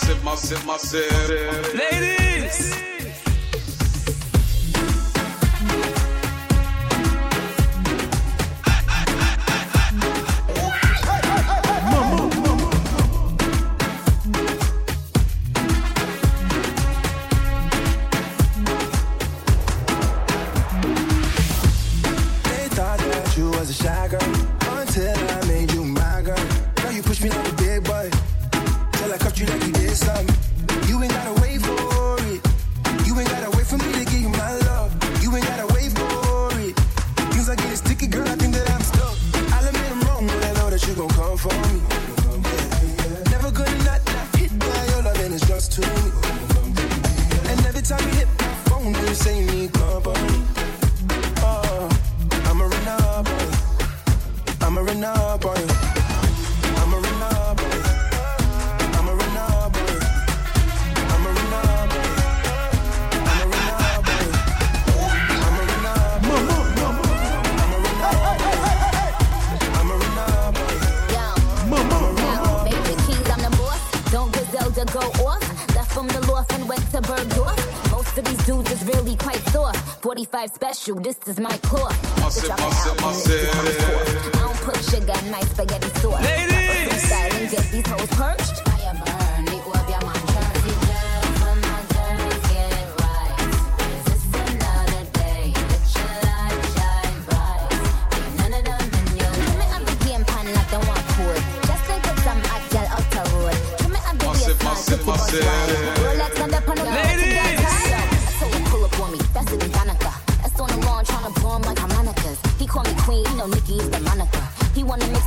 massive, massive, massive. Ladies. Ladies. five special. This is my core. Must it, must it, must it. I don't put sugar in my spaghetti sauce. Ladies, get these hoes perk.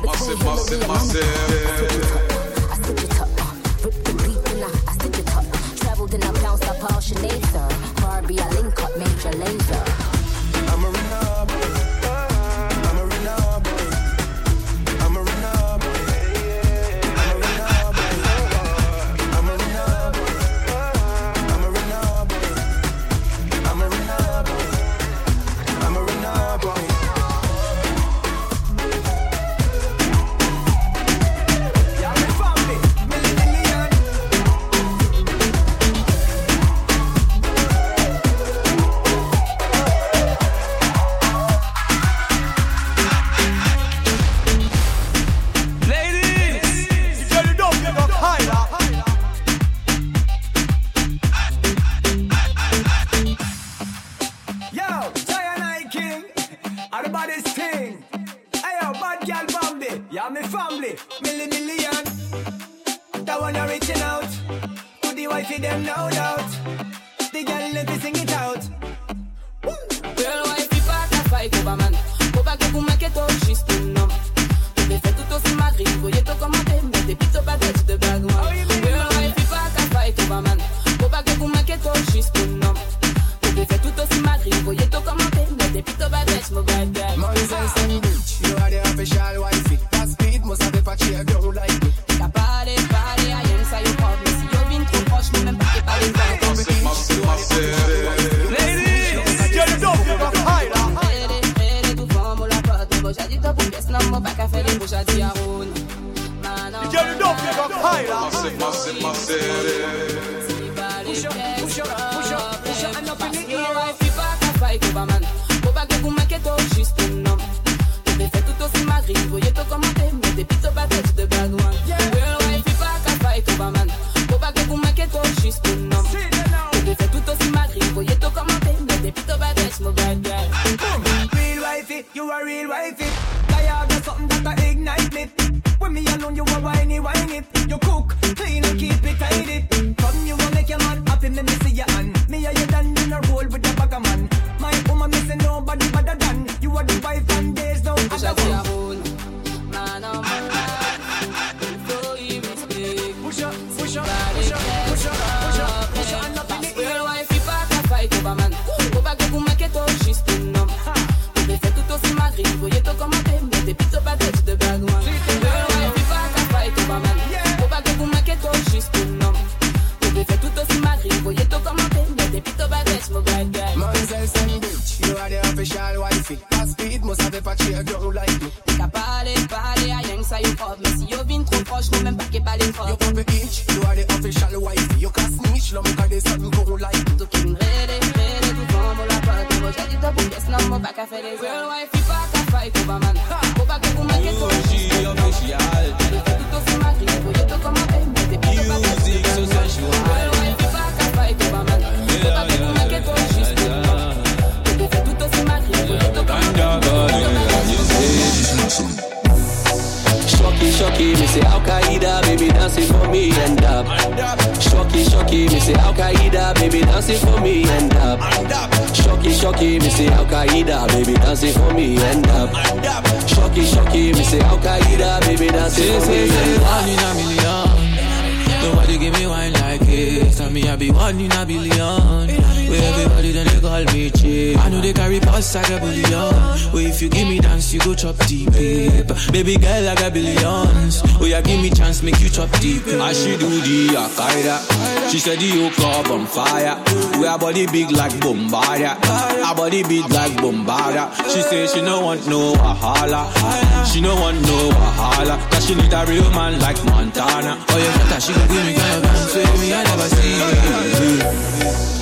difference between massive. Massive, massive. Tabu, yes, não mo back a feliz Real wife, pack a fight over man. Oba que tu me que tu She official. Tu tu se mari, voy to como te mete Pito pa que Music so sensual. Real wife, pack a fight over man. Oba que tu me. Que tu juste Tu fais tout aussi mari, voy to como te Shocky, shocky, me say Akaida, baby dancing for me. And up. Shocky, shocky, me say Akaida, baby dancing for me and up. Shocky, shocky, me say Akaida, baby dancing for me and up. Shocky, shocky, me say Akaida, baby dancing Say, for me and one in a million. Nobody give me wine like this. Tell me I be one in a billion. Where everybody then they call me cheap. I know they carry pass like a billion. Where if you give me dance, you go chop deep. Baby girl, I got billions. Oh yeah, give me chance, make you chop deep. I she do the Akaida. She said the yoke up on fire. We our body big like Bombardia. Our body big like Bombardia. She say she no want no wahala. She no want no wahala. Cause she need a real man like Montana. Oh yeah, that she gon' give me kind of dance with me I never see.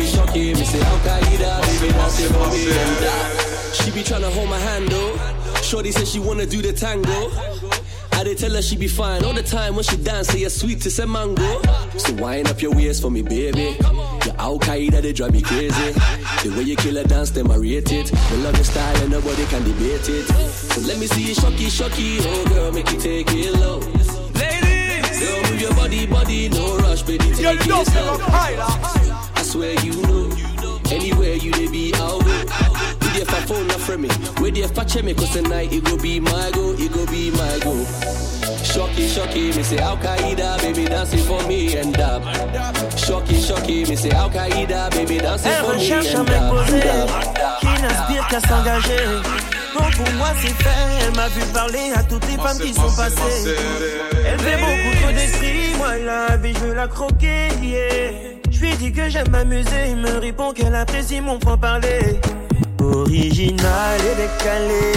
up. Shocky, shocky, me say Akaida, baby dancing for me and up. She be tryna hold my hand though. Shorty said she wanna do the tango. I did tell her she be fine all the time when she dance, say you're sweet to say mango. So wind up your waist for me, baby. Your Akaida, they drive me crazy. The way you kill a dance, them I rate it. The love your style and nobody can debate it. So let me see you shocky, shocky, oh girl, make you take it low. Ladies, Girl, move your body, body, no rush, baby, take it slow. Swear you know. Anywhere you they be, I'll go. We there for phone, not from me. We there for check me, cause tonight it go be my go, it go be my go. Shocky, shocky, me say Al Qaeda, baby dancing for me and up. Shocky, shocky, me say Al Qaeda, baby dancing Elle for me recherche un and mec posé And qui n'aspire qu'à s'engager. Donc pour moi c'est fait, elle m'a vu parler à toutes les femmes qui sont passées. Elle fait beaucoup trop d'esprit, moi la vie je veux la croquer. yeah. Je lui dis que j'aime m'amuser, il me répond qu'elle apprécie mon franc-parler. Original et décalé,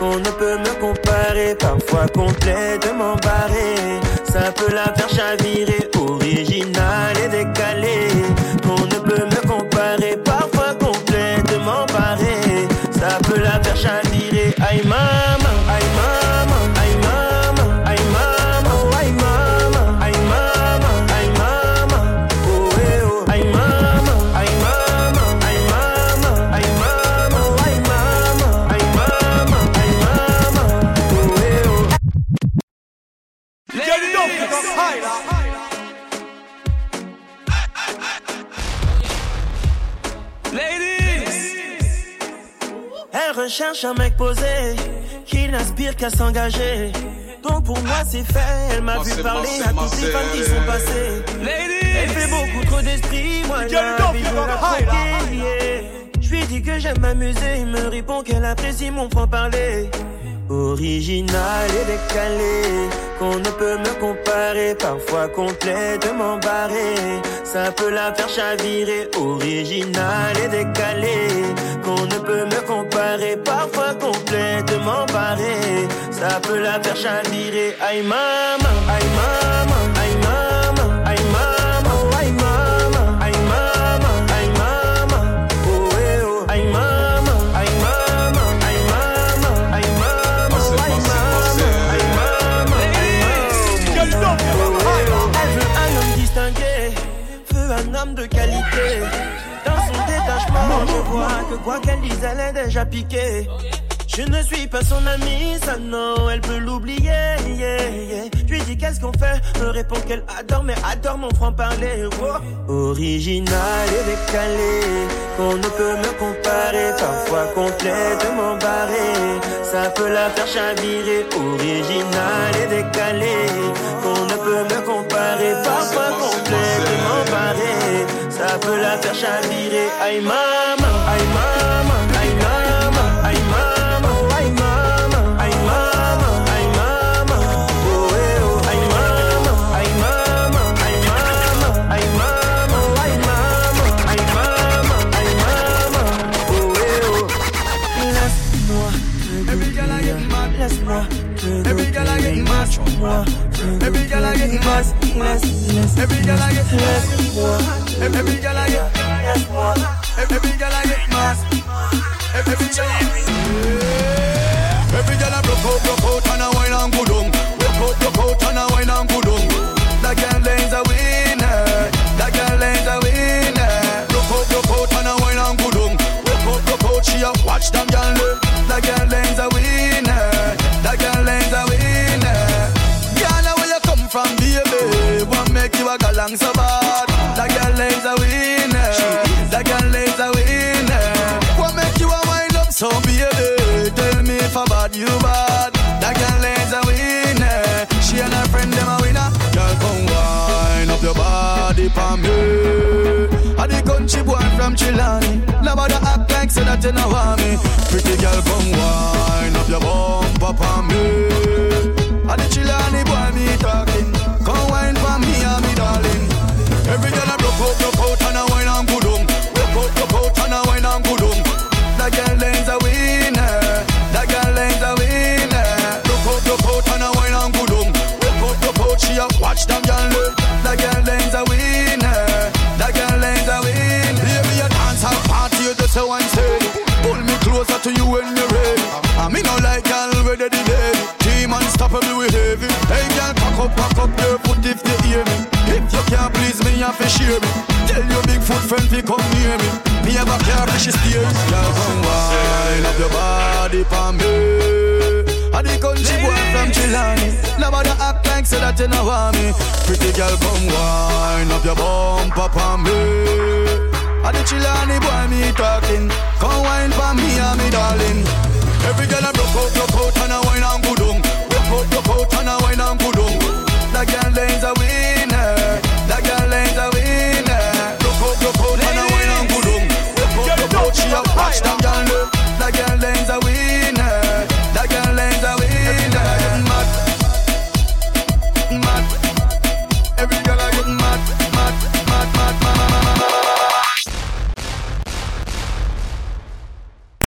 qu'on ne peut me comparer, parfois complètement barré. Ça peut la Elle recherche un mec posé qui n'aspire qu'à s'engager. Donc pour moi c'est fait, elle m'a Moi, vu parler à les moi, femmes qui sont passées. Elle fait beaucoup trop d'esprit, moi You la know vie you je veux la higher. croquer, yeah. Je lui dis que j'aime m'amuser, il me répond qu'elle apprécie mon franc-parler. Original et décalé, qu'on ne peut me comparer, parfois complètement barré. Ça peut la faire chavirer, original et décalé, qu'on ne peut me comparer, parfois complètement barré. Ça peut la faire chavirer, aïe maman, aïe maman, je quoi qu'elle dise, elle est déjà piquée. Je ne suis pas son amie, ça non, elle peut l'oublier. Yeah, yeah. Je lui dis qu'est-ce qu'on fait, me répond qu'elle adore, mais adore mon franc-parler. Original et décalé, qu'on ne peut me comparer, parfois complètement barré. Ça peut la faire chavirer, original et décalé, qu'on ne peut me comparer, parfois complètement ça peut la faire chavirer. Aïe Every girl I get mad. laisse-moi te Every girl I get mad. moi Every girl I get Every girl I get mad. Every girl I get Every girl I I broke out, broke out and a wine and go down. Broke out, broke out and a wine and go down. That girl is a winner. That girl is a winner. Broke out, broke out and a wine and go down. Broke out, broke out, she a watch them girl. That girl is a winner. That girl is a winner. Girl, where you come from, baby? What make you a galang so you bad. That girl is a winner. She and her friend them a winner. Girl, come wind up your body for me. I the country boy from Chilani. Nobody act like say that you know me. Pretty girl, come wind up your bumper for me. To share me. Tell your big foot friend to come near me. Me have a car, she steers. Girl, come wine up your body for me. I the country boy from Chilani. Nobody act like say that you know want me. Pretty girl, come wine up your bumper for me. I the Chilani boy me talking. Come wine for me and me darling. Every girl I broke out, broke out and a wine and good on. Broke out, broke out and a wine and good on.